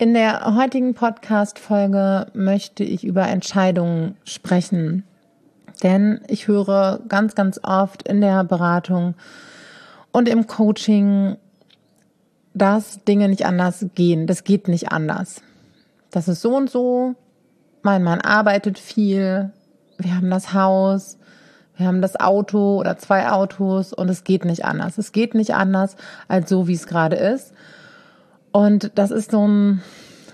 In der heutigen Podcast-Folge möchte ich über Entscheidungen sprechen. Denn ich höre ganz, ganz oft in der Beratung und im Coaching, dass Dinge nicht anders gehen. Das geht nicht anders. Das ist so und so. Mein Mann arbeitet viel. Wir haben das Haus. Wir haben das Auto oder zwei Autos und es geht nicht anders. Es geht nicht anders als so, wie es gerade ist. Und das ist so ein,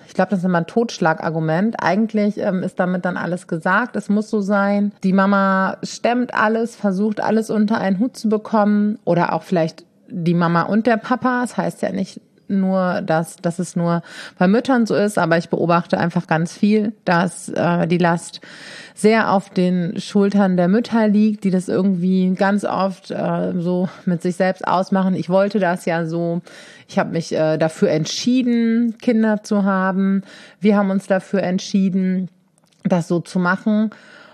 ich glaube, das ist immer ein Totschlagargument. Eigentlich ähm, ist damit dann alles gesagt. Es muss so sein. Die Mama stemmt alles, versucht alles unter einen Hut zu bekommen oder auch vielleicht die Mama und der Papa. Das heißt ja nicht nur, dass, dass es nur bei Müttern so ist, aber ich beobachte einfach ganz viel, dass äh, die Last sehr auf den Schultern der Mütter liegt, die das irgendwie ganz oft äh, so mit sich selbst ausmachen. Ich wollte das ja so. Ich habe mich äh, dafür entschieden, Kinder zu haben. Wir haben uns dafür entschieden, das so zu machen.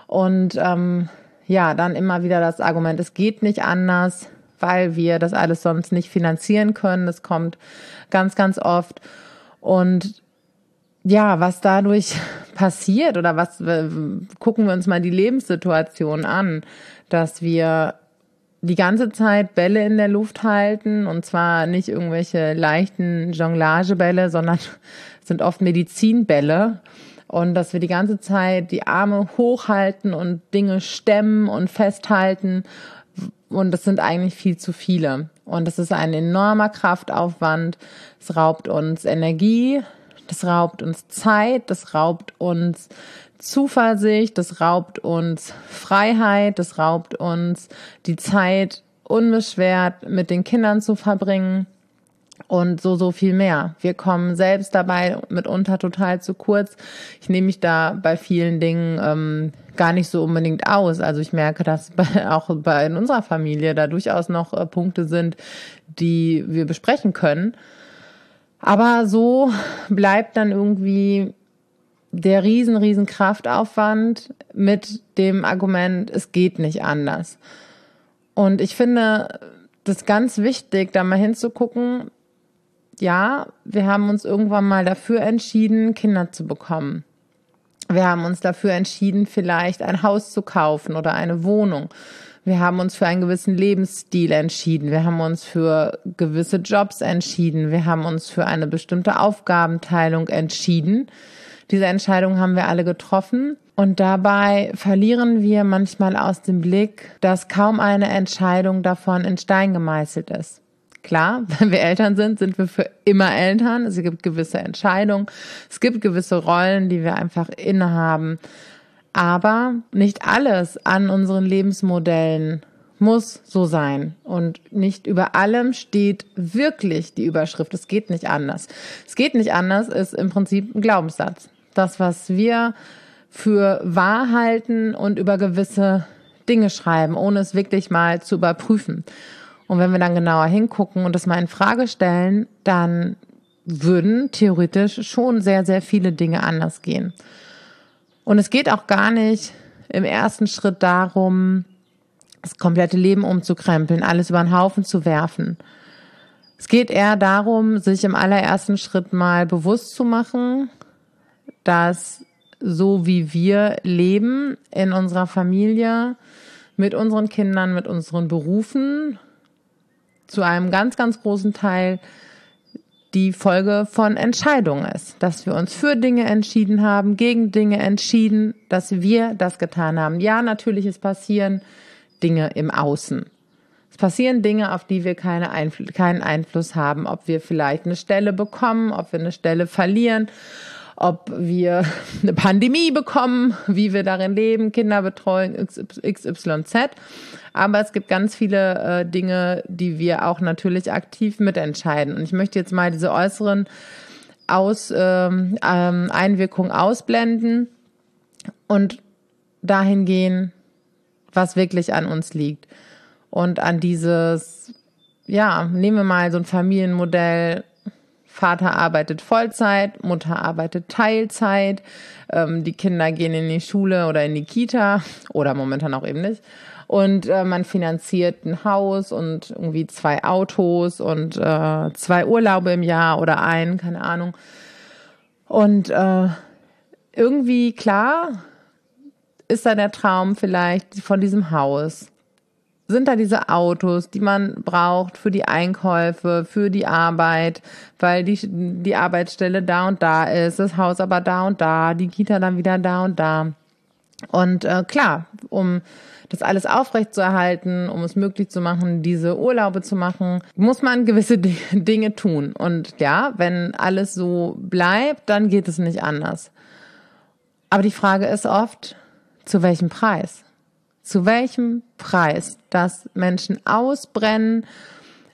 Und ähm, ja, dann immer wieder das Argument, es geht nicht anders weil wir das alles sonst nicht finanzieren können. Das kommt ganz, ganz oft. Und ja, was dadurch passiert oder was gucken wir uns mal die Lebenssituation an, dass wir die ganze Zeit Bälle in der Luft halten und zwar nicht irgendwelche leichten Jonglagebälle, sondern sind oft Medizinbälle und dass wir die ganze Zeit die Arme hochhalten und Dinge stemmen und festhalten und das sind eigentlich viel zu viele. Und das ist ein enormer Kraftaufwand. Es raubt uns Energie, das raubt uns Zeit, das raubt uns Zuversicht, das raubt uns Freiheit, das raubt uns die Zeit, unbeschwert mit den Kindern zu verbringen und so, so viel mehr. Wir kommen selbst dabei mitunter total zu kurz. Ich nehme mich da bei vielen Dingen ähm, gar nicht so unbedingt aus. Also ich merke, dass bei, auch bei in unserer Familie da durchaus noch äh, Punkte sind, die wir besprechen können. Aber so bleibt dann irgendwie der riesen, riesen Kraftaufwand mit dem Argument, es geht nicht anders. Und ich finde das ganz wichtig, da mal hinzugucken, ja, wir haben uns irgendwann mal dafür entschieden, Kinder zu bekommen. Wir haben uns dafür entschieden, vielleicht ein Haus zu kaufen oder eine Wohnung. Wir haben uns für einen gewissen Lebensstil entschieden. Wir haben uns für gewisse Jobs entschieden. Wir haben uns für eine bestimmte Aufgabenteilung entschieden. Diese Entscheidung haben wir alle getroffen. Und dabei verlieren wir manchmal aus dem Blick, dass kaum eine Entscheidung davon in Stein gemeißelt ist. Klar, wenn wir Eltern sind, sind wir für immer Eltern. Es gibt gewisse Entscheidungen, es gibt gewisse Rollen, die wir einfach innehaben. Aber nicht alles an unseren Lebensmodellen muss so sein. Und nicht über allem steht wirklich die Überschrift. Es geht nicht anders. Es geht nicht anders ist im Prinzip ein Glaubenssatz. Das, was wir für wahr halten und über gewisse Dinge schreiben, ohne es wirklich mal zu überprüfen. Und wenn wir dann genauer hingucken und das mal in Frage stellen, dann würden theoretisch schon sehr, sehr viele Dinge anders gehen. Und es geht auch gar nicht im ersten Schritt darum, das komplette Leben umzukrempeln, alles über den Haufen zu werfen. Es geht eher darum, sich im allerersten Schritt mal bewusst zu machen, dass so wie wir leben in unserer Familie, mit unseren Kindern, mit unseren Berufen, zu einem ganz, ganz großen Teil die Folge von Entscheidungen ist, dass wir uns für Dinge entschieden haben, gegen Dinge entschieden, dass wir das getan haben. Ja, natürlich, es passieren Dinge im Außen. Es passieren Dinge, auf die wir keine Einfl keinen Einfluss haben, ob wir vielleicht eine Stelle bekommen, ob wir eine Stelle verlieren, ob wir eine Pandemie bekommen, wie wir darin leben, Kinderbetreuung XYZ. Aber es gibt ganz viele äh, Dinge, die wir auch natürlich aktiv mitentscheiden. Und ich möchte jetzt mal diese äußeren Aus, ähm, ähm, Einwirkungen ausblenden und dahin gehen, was wirklich an uns liegt. Und an dieses, ja, nehmen wir mal so ein Familienmodell, Vater arbeitet Vollzeit, Mutter arbeitet Teilzeit, ähm, die Kinder gehen in die Schule oder in die Kita oder momentan auch eben nicht. Und äh, man finanziert ein Haus und irgendwie zwei Autos und äh, zwei Urlaube im Jahr oder ein, keine Ahnung. Und äh, irgendwie klar ist da der Traum vielleicht von diesem Haus. Sind da diese Autos, die man braucht für die Einkäufe, für die Arbeit, weil die, die Arbeitsstelle da und da ist, das Haus aber da und da, die Kita dann wieder da und da. Und äh, klar, um das alles aufrechtzuerhalten, um es möglich zu machen, diese Urlaube zu machen, muss man gewisse Dinge tun. Und ja, wenn alles so bleibt, dann geht es nicht anders. Aber die Frage ist oft, zu welchem Preis? Zu welchem Preis, dass Menschen ausbrennen,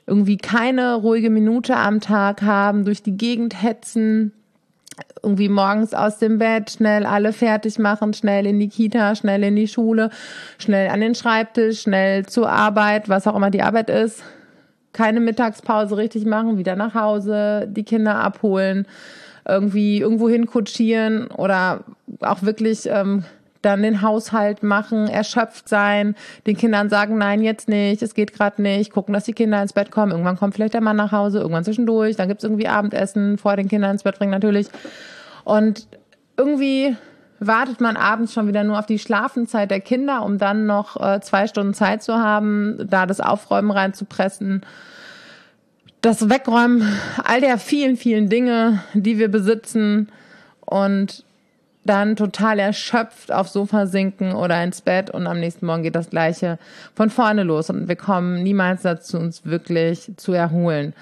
irgendwie keine ruhige Minute am Tag haben, durch die Gegend hetzen, irgendwie morgens aus dem Bett, schnell alle fertig machen, schnell in die Kita, schnell in die Schule, schnell an den Schreibtisch, schnell zur Arbeit, was auch immer die Arbeit ist. Keine Mittagspause richtig machen, wieder nach Hause, die Kinder abholen, irgendwie irgendwo hinkutschieren oder auch wirklich ähm, dann den Haushalt machen, erschöpft sein, den Kindern sagen, nein, jetzt nicht, es geht gerade nicht, gucken, dass die Kinder ins Bett kommen. Irgendwann kommt vielleicht der Mann nach Hause, irgendwann zwischendurch, dann gibt's irgendwie Abendessen, vor den Kindern ins Bett bringen natürlich. Und irgendwie wartet man abends schon wieder nur auf die Schlafenszeit der Kinder, um dann noch äh, zwei Stunden Zeit zu haben, da das Aufräumen reinzupressen. Das Wegräumen all der vielen, vielen Dinge, die wir besitzen und dann total erschöpft aufs Sofa sinken oder ins Bett und am nächsten Morgen geht das Gleiche von vorne los und wir kommen niemals dazu, uns wirklich zu erholen.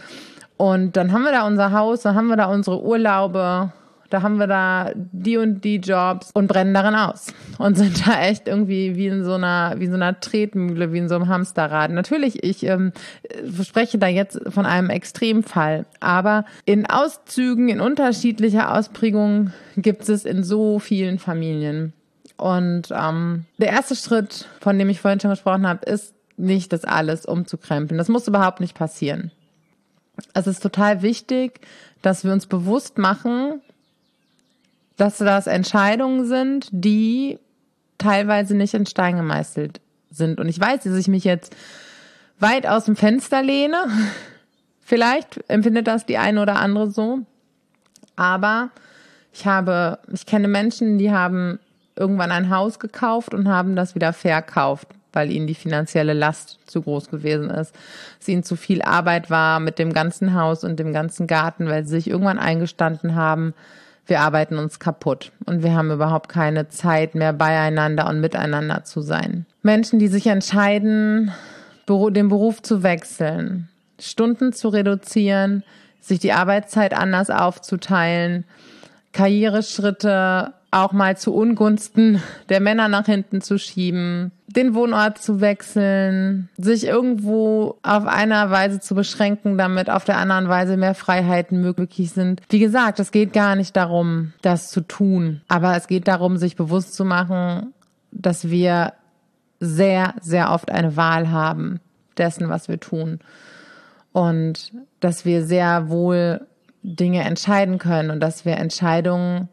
Und dann haben wir da unser Haus, dann haben wir da unsere Urlaube da haben wir da die und die Jobs und brennen darin aus und sind da echt irgendwie wie in so einer wie in so einer Tretmühle, wie in so einem Hamsterrad. Natürlich, ich ähm, spreche da jetzt von einem Extremfall, aber in Auszügen, in unterschiedlicher Ausprägung gibt es in so vielen Familien. Und ähm, der erste Schritt, von dem ich vorhin schon gesprochen habe, ist nicht das alles umzukrempeln. Das muss überhaupt nicht passieren. Es ist total wichtig, dass wir uns bewusst machen, dass das Entscheidungen sind, die teilweise nicht in Stein gemeißelt sind. Und ich weiß, dass ich mich jetzt weit aus dem Fenster lehne. Vielleicht empfindet das die eine oder andere so. Aber ich habe, ich kenne Menschen, die haben irgendwann ein Haus gekauft und haben das wieder verkauft, weil ihnen die finanzielle Last zu groß gewesen ist. Es ihnen zu viel Arbeit war mit dem ganzen Haus und dem ganzen Garten, weil sie sich irgendwann eingestanden haben, wir arbeiten uns kaputt und wir haben überhaupt keine Zeit mehr beieinander und miteinander zu sein. Menschen, die sich entscheiden, den Beruf zu wechseln, Stunden zu reduzieren, sich die Arbeitszeit anders aufzuteilen, Karriereschritte auch mal zu Ungunsten der Männer nach hinten zu schieben, den Wohnort zu wechseln, sich irgendwo auf einer Weise zu beschränken, damit auf der anderen Weise mehr Freiheiten möglich sind. Wie gesagt, es geht gar nicht darum, das zu tun, aber es geht darum, sich bewusst zu machen, dass wir sehr, sehr oft eine Wahl haben dessen, was wir tun. Und dass wir sehr wohl Dinge entscheiden können und dass wir Entscheidungen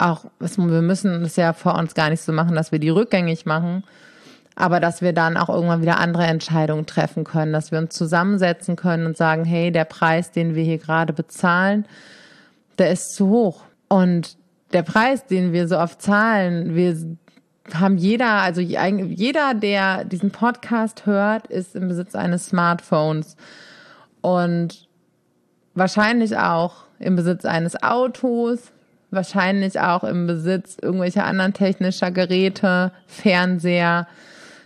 auch, wir müssen es ja vor uns gar nicht so machen, dass wir die rückgängig machen, aber dass wir dann auch irgendwann wieder andere Entscheidungen treffen können, dass wir uns zusammensetzen können und sagen, hey, der Preis, den wir hier gerade bezahlen, der ist zu hoch. Und der Preis, den wir so oft zahlen, wir haben jeder, also jeder, der diesen Podcast hört, ist im Besitz eines Smartphones und wahrscheinlich auch im Besitz eines Autos, wahrscheinlich auch im Besitz irgendwelcher anderen technischer Geräte, Fernseher,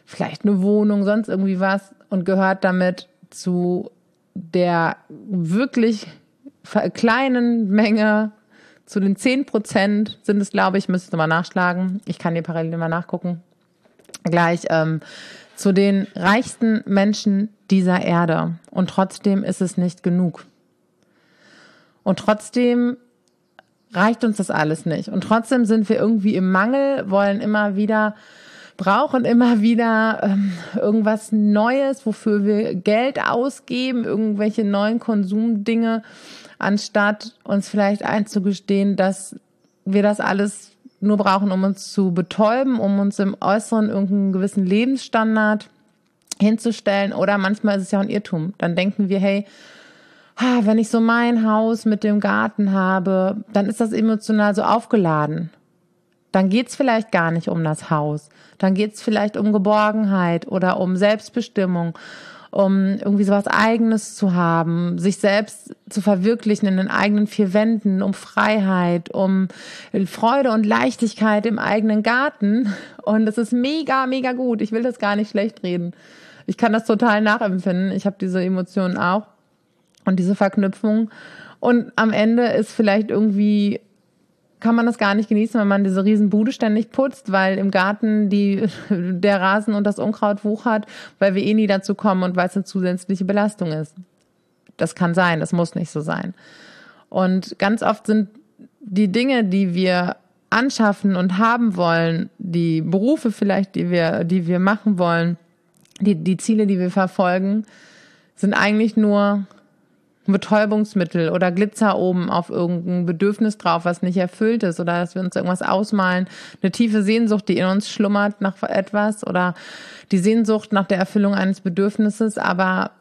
vielleicht eine Wohnung, sonst irgendwie was und gehört damit zu der wirklich kleinen Menge, zu den zehn Prozent sind es, glaube ich, müsste mal nachschlagen. Ich kann dir parallel mal nachgucken. Gleich ähm, zu den reichsten Menschen dieser Erde. Und trotzdem ist es nicht genug. Und trotzdem reicht uns das alles nicht. Und trotzdem sind wir irgendwie im Mangel, wollen immer wieder, brauchen immer wieder ähm, irgendwas Neues, wofür wir Geld ausgeben, irgendwelche neuen Konsumdinge, anstatt uns vielleicht einzugestehen, dass wir das alles nur brauchen, um uns zu betäuben, um uns im Äußeren irgendeinen gewissen Lebensstandard hinzustellen. Oder manchmal ist es ja auch ein Irrtum. Dann denken wir, hey, wenn ich so mein Haus mit dem Garten habe, dann ist das emotional so aufgeladen. Dann geht's vielleicht gar nicht um das Haus. Dann geht's vielleicht um Geborgenheit oder um Selbstbestimmung, um irgendwie sowas Eigenes zu haben, sich selbst zu verwirklichen in den eigenen vier Wänden, um Freiheit, um Freude und Leichtigkeit im eigenen Garten. Und es ist mega, mega gut. Ich will das gar nicht schlecht reden. Ich kann das total nachempfinden. Ich habe diese Emotionen auch und diese Verknüpfung. Und am Ende ist vielleicht irgendwie kann man das gar nicht genießen, wenn man diese riesen Bude ständig putzt, weil im Garten die, der Rasen und das Unkraut wuchert, weil wir eh nie dazu kommen und weil es eine zusätzliche Belastung ist. Das kann sein, das muss nicht so sein. Und ganz oft sind die Dinge, die wir anschaffen und haben wollen, die Berufe vielleicht, die wir, die wir machen wollen, die, die Ziele, die wir verfolgen, sind eigentlich nur Betäubungsmittel oder Glitzer oben auf irgendein Bedürfnis drauf, was nicht erfüllt ist oder dass wir uns irgendwas ausmalen, eine tiefe Sehnsucht, die in uns schlummert nach etwas oder die Sehnsucht nach der Erfüllung eines Bedürfnisses, aber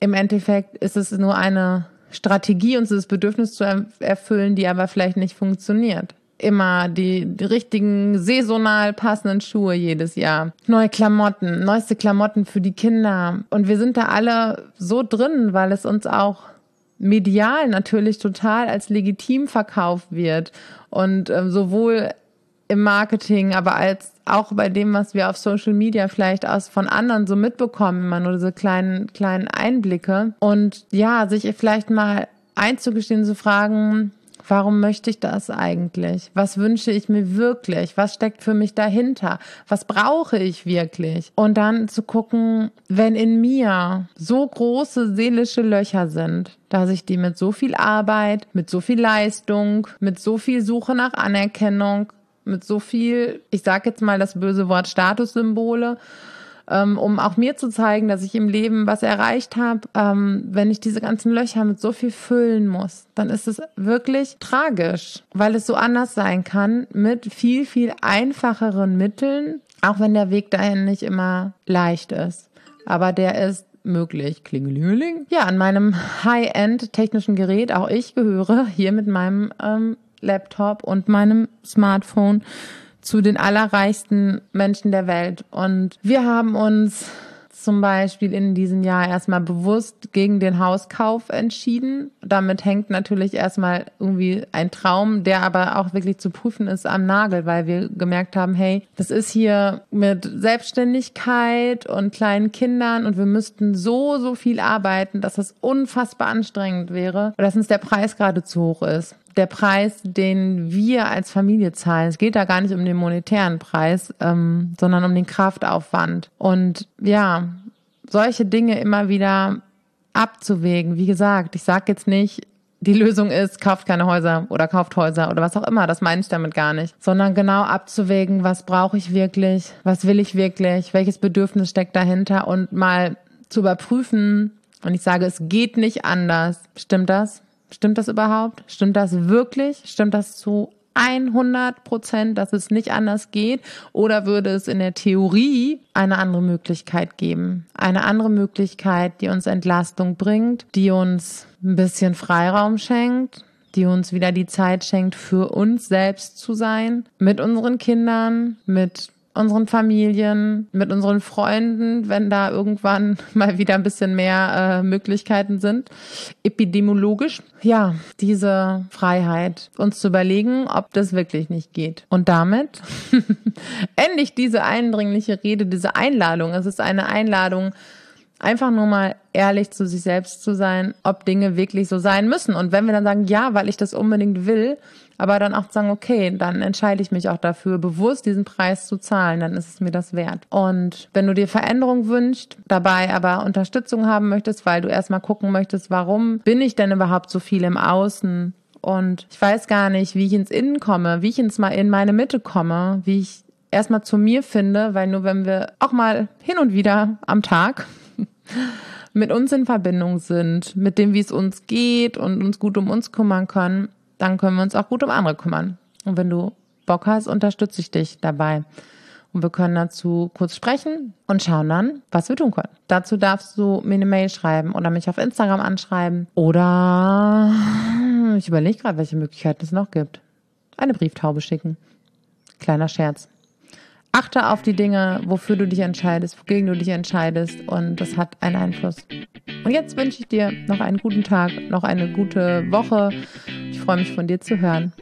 im Endeffekt ist es nur eine Strategie, uns das Bedürfnis zu erfüllen, die aber vielleicht nicht funktioniert immer die, die richtigen saisonal passenden Schuhe jedes Jahr. Neue Klamotten, neueste Klamotten für die Kinder. Und wir sind da alle so drin, weil es uns auch medial natürlich total als legitim verkauft wird und äh, sowohl im Marketing, aber als auch bei dem, was wir auf Social Media vielleicht aus von anderen so mitbekommen, immer nur diese kleinen kleinen Einblicke. Und ja, sich vielleicht mal einzugestehen, zu fragen, Warum möchte ich das eigentlich? Was wünsche ich mir wirklich? Was steckt für mich dahinter? Was brauche ich wirklich? Und dann zu gucken, wenn in mir so große seelische Löcher sind, dass ich die mit so viel Arbeit, mit so viel Leistung, mit so viel Suche nach Anerkennung, mit so viel, ich sage jetzt mal das böse Wort Statussymbole, ähm, um auch mir zu zeigen, dass ich im Leben was erreicht habe. Ähm, wenn ich diese ganzen Löcher mit so viel füllen muss, dann ist es wirklich tragisch, weil es so anders sein kann mit viel, viel einfacheren Mitteln, auch wenn der Weg dahin nicht immer leicht ist. Aber der ist möglich. Klingelingeling. Ja, an meinem High-End technischen Gerät, auch ich gehöre hier mit meinem ähm, Laptop und meinem Smartphone zu den allerreichsten Menschen der Welt. Und wir haben uns zum Beispiel in diesem Jahr erstmal bewusst gegen den Hauskauf entschieden. Damit hängt natürlich erstmal irgendwie ein Traum, der aber auch wirklich zu prüfen ist am Nagel, weil wir gemerkt haben, hey, das ist hier mit Selbstständigkeit und kleinen Kindern und wir müssten so, so viel arbeiten, dass das unfassbar anstrengend wäre, dass uns der Preis gerade zu hoch ist der Preis, den wir als Familie zahlen. Es geht da gar nicht um den monetären Preis, ähm, sondern um den Kraftaufwand. Und ja, solche Dinge immer wieder abzuwägen. Wie gesagt, ich sage jetzt nicht, die Lösung ist, kauft keine Häuser oder kauft Häuser oder was auch immer. Das meine ich damit gar nicht. Sondern genau abzuwägen, was brauche ich wirklich, was will ich wirklich, welches Bedürfnis steckt dahinter und mal zu überprüfen. Und ich sage, es geht nicht anders. Stimmt das? Stimmt das überhaupt? Stimmt das wirklich? Stimmt das zu 100 Prozent, dass es nicht anders geht? Oder würde es in der Theorie eine andere Möglichkeit geben? Eine andere Möglichkeit, die uns Entlastung bringt, die uns ein bisschen Freiraum schenkt, die uns wieder die Zeit schenkt, für uns selbst zu sein, mit unseren Kindern, mit unseren Familien, mit unseren Freunden, wenn da irgendwann mal wieder ein bisschen mehr äh, Möglichkeiten sind. Epidemiologisch, ja, diese Freiheit, uns zu überlegen, ob das wirklich nicht geht. Und damit endlich diese eindringliche Rede, diese Einladung. Es ist eine Einladung, einfach nur mal ehrlich zu sich selbst zu sein, ob Dinge wirklich so sein müssen. Und wenn wir dann sagen, ja, weil ich das unbedingt will, aber dann auch sagen, okay, dann entscheide ich mich auch dafür, bewusst diesen Preis zu zahlen, dann ist es mir das wert. Und wenn du dir Veränderung wünschst, dabei aber Unterstützung haben möchtest, weil du erstmal gucken möchtest, warum bin ich denn überhaupt so viel im Außen? Und ich weiß gar nicht, wie ich ins Innen komme, wie ich ins mal in meine Mitte komme, wie ich erstmal zu mir finde, weil nur wenn wir auch mal hin und wieder am Tag mit uns in Verbindung sind, mit dem, wie es uns geht und uns gut um uns kümmern können, dann können wir uns auch gut um andere kümmern. Und wenn du Bock hast, unterstütze ich dich dabei. und wir können dazu kurz sprechen und schauen dann, was wir tun können. Dazu darfst du mir eine Mail schreiben oder mich auf Instagram anschreiben oder ich überlege gerade, welche Möglichkeiten es noch gibt. Eine Brieftaube schicken. Kleiner Scherz. Achte auf die Dinge, wofür du dich entscheidest, wogegen du dich entscheidest und das hat einen Einfluss. Und jetzt wünsche ich dir noch einen guten Tag, noch eine gute Woche. Ich freue mich von dir zu hören.